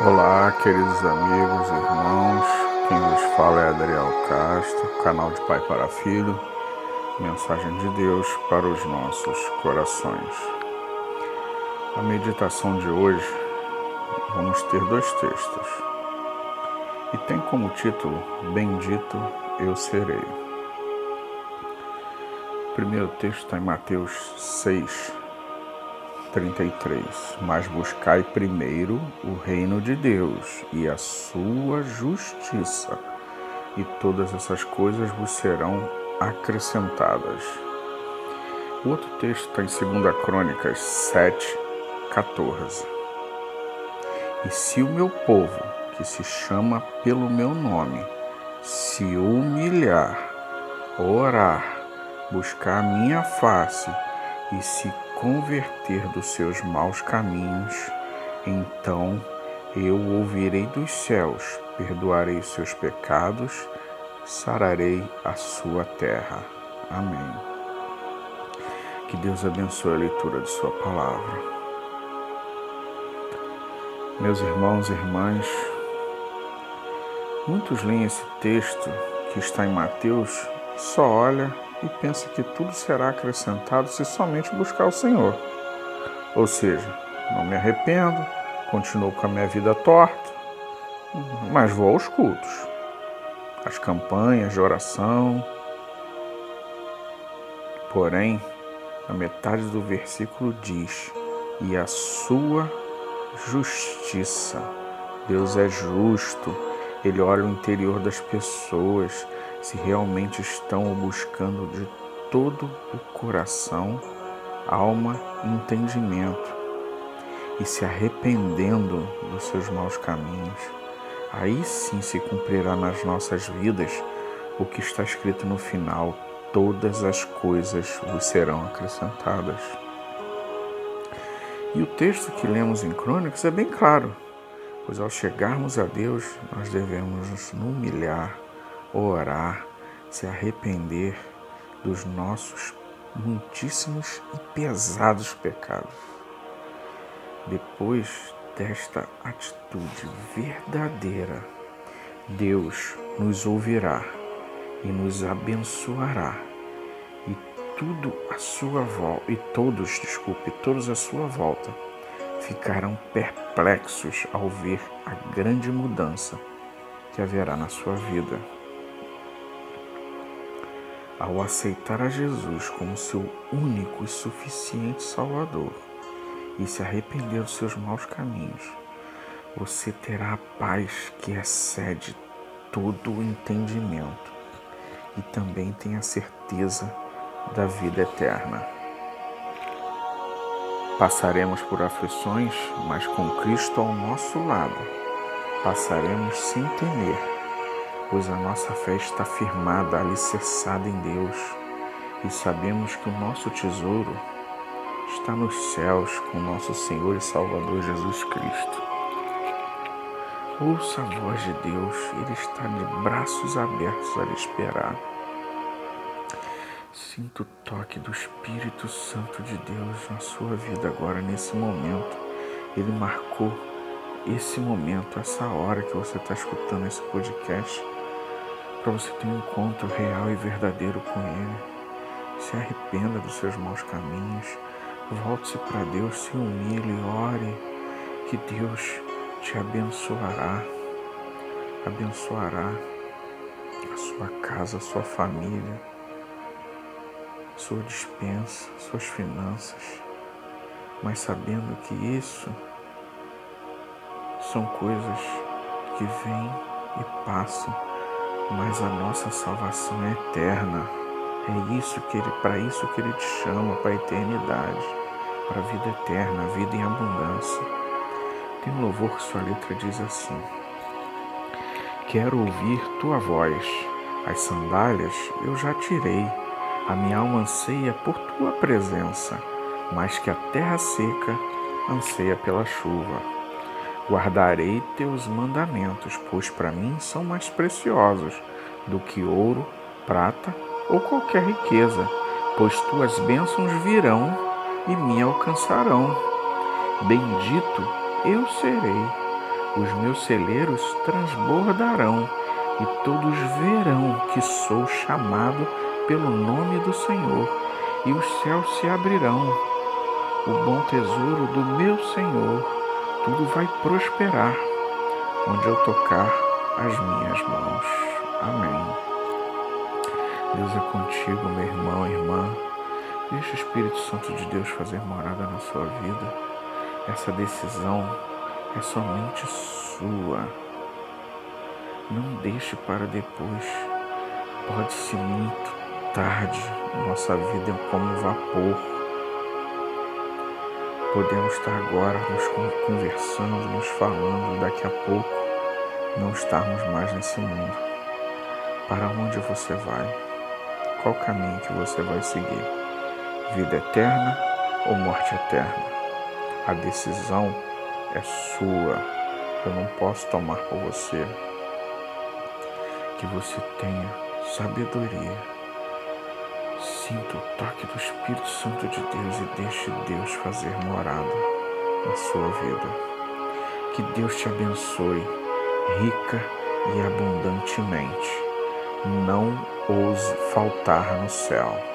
Olá, queridos amigos, irmãos. Quem vos fala é Adriel Castro, canal de Pai para Filho. Mensagem de Deus para os nossos corações. A meditação de hoje vamos ter dois textos. E tem como título Bendito eu serei. O primeiro texto está em Mateus 6, 33. Mas buscai primeiro o reino de Deus e a sua justiça, e todas essas coisas vos serão acrescentadas. O outro texto está em 2 Crônicas 7, 14. E se o meu povo, que se chama pelo meu nome, se humilhar, orar, buscar a minha face e se converter dos seus maus caminhos, então eu ouvirei dos céus, perdoarei seus pecados, sararei a sua terra. Amém. Que Deus abençoe a leitura de Sua palavra. Meus irmãos e irmãs, muitos leem esse texto que está em Mateus, só olha e pensa que tudo será acrescentado se somente buscar o Senhor. Ou seja, não me arrependo, continuo com a minha vida torta, mas vou aos cultos, às campanhas de oração. Porém, a metade do versículo diz: e a sua justiça. Deus é justo, ele olha o interior das pessoas, se realmente estão o buscando de todo o coração, alma e entendimento, e se arrependendo dos seus maus caminhos, aí sim se cumprirá nas nossas vidas o que está escrito no final: todas as coisas vos serão acrescentadas. E o texto que lemos em Crônicas é bem claro, pois ao chegarmos a Deus, nós devemos nos humilhar orar, se arrepender dos nossos muitíssimos e pesados pecados. Depois desta atitude verdadeira, Deus nos ouvirá e nos abençoará e tudo à sua volta e todos, desculpe, todos à sua volta ficarão perplexos ao ver a grande mudança que haverá na sua vida ao aceitar a Jesus como seu único e suficiente Salvador e se arrepender dos seus maus caminhos, você terá a paz que excede todo o entendimento e também tem a certeza da vida eterna. Passaremos por aflições, mas com Cristo ao nosso lado, passaremos sem temer pois a nossa fé está firmada, alicerçada em Deus, e sabemos que o nosso tesouro está nos céus com nosso Senhor e Salvador Jesus Cristo. Ouça a voz de Deus, Ele está de braços abertos a lhe esperar. Sinta o toque do Espírito Santo de Deus na sua vida agora, nesse momento. Ele marcou esse momento, essa hora que você está escutando esse podcast para você ter um encontro real e verdadeiro com Ele. Se arrependa dos seus maus caminhos, volte-se para Deus, se humilhe, ore, que Deus te abençoará, abençoará a sua casa, a sua família, sua dispensa, suas finanças, mas sabendo que isso são coisas que vêm e passam mas a nossa salvação é eterna. É isso que ele, para isso que ele te chama, para a eternidade, para a vida eterna, a vida em abundância. Tem um louvor que sua letra diz assim: Quero ouvir tua voz, as sandálias eu já tirei, a minha alma anseia por tua presença, mais que a terra seca anseia pela chuva. Guardarei teus mandamentos, pois para mim são mais preciosos do que ouro, prata ou qualquer riqueza, pois tuas bênçãos virão e me alcançarão. Bendito eu serei Os meus celeiros transbordarão e todos verão que sou chamado pelo nome do Senhor, e os céus se abrirão. O bom tesouro do meu Senhor, tudo vai prosperar, onde eu tocar as minhas mãos. Amém. Deus é contigo, meu irmão irmã. Deixa o Espírito Santo de Deus fazer morada na sua vida. Essa decisão é somente sua. Não deixe para depois. Pode ser muito tarde. Nossa vida é como vapor. Podemos estar agora nos conversando, nos falando, daqui a pouco não estarmos mais nesse mundo. Para onde você vai? Qual caminho que você vai seguir? Vida eterna ou morte eterna? A decisão é sua. Eu não posso tomar por você que você tenha sabedoria. Sinta o toque do Espírito Santo de Deus e deixe Deus fazer morada na sua vida. Que Deus te abençoe rica e abundantemente. Não ouse faltar no céu.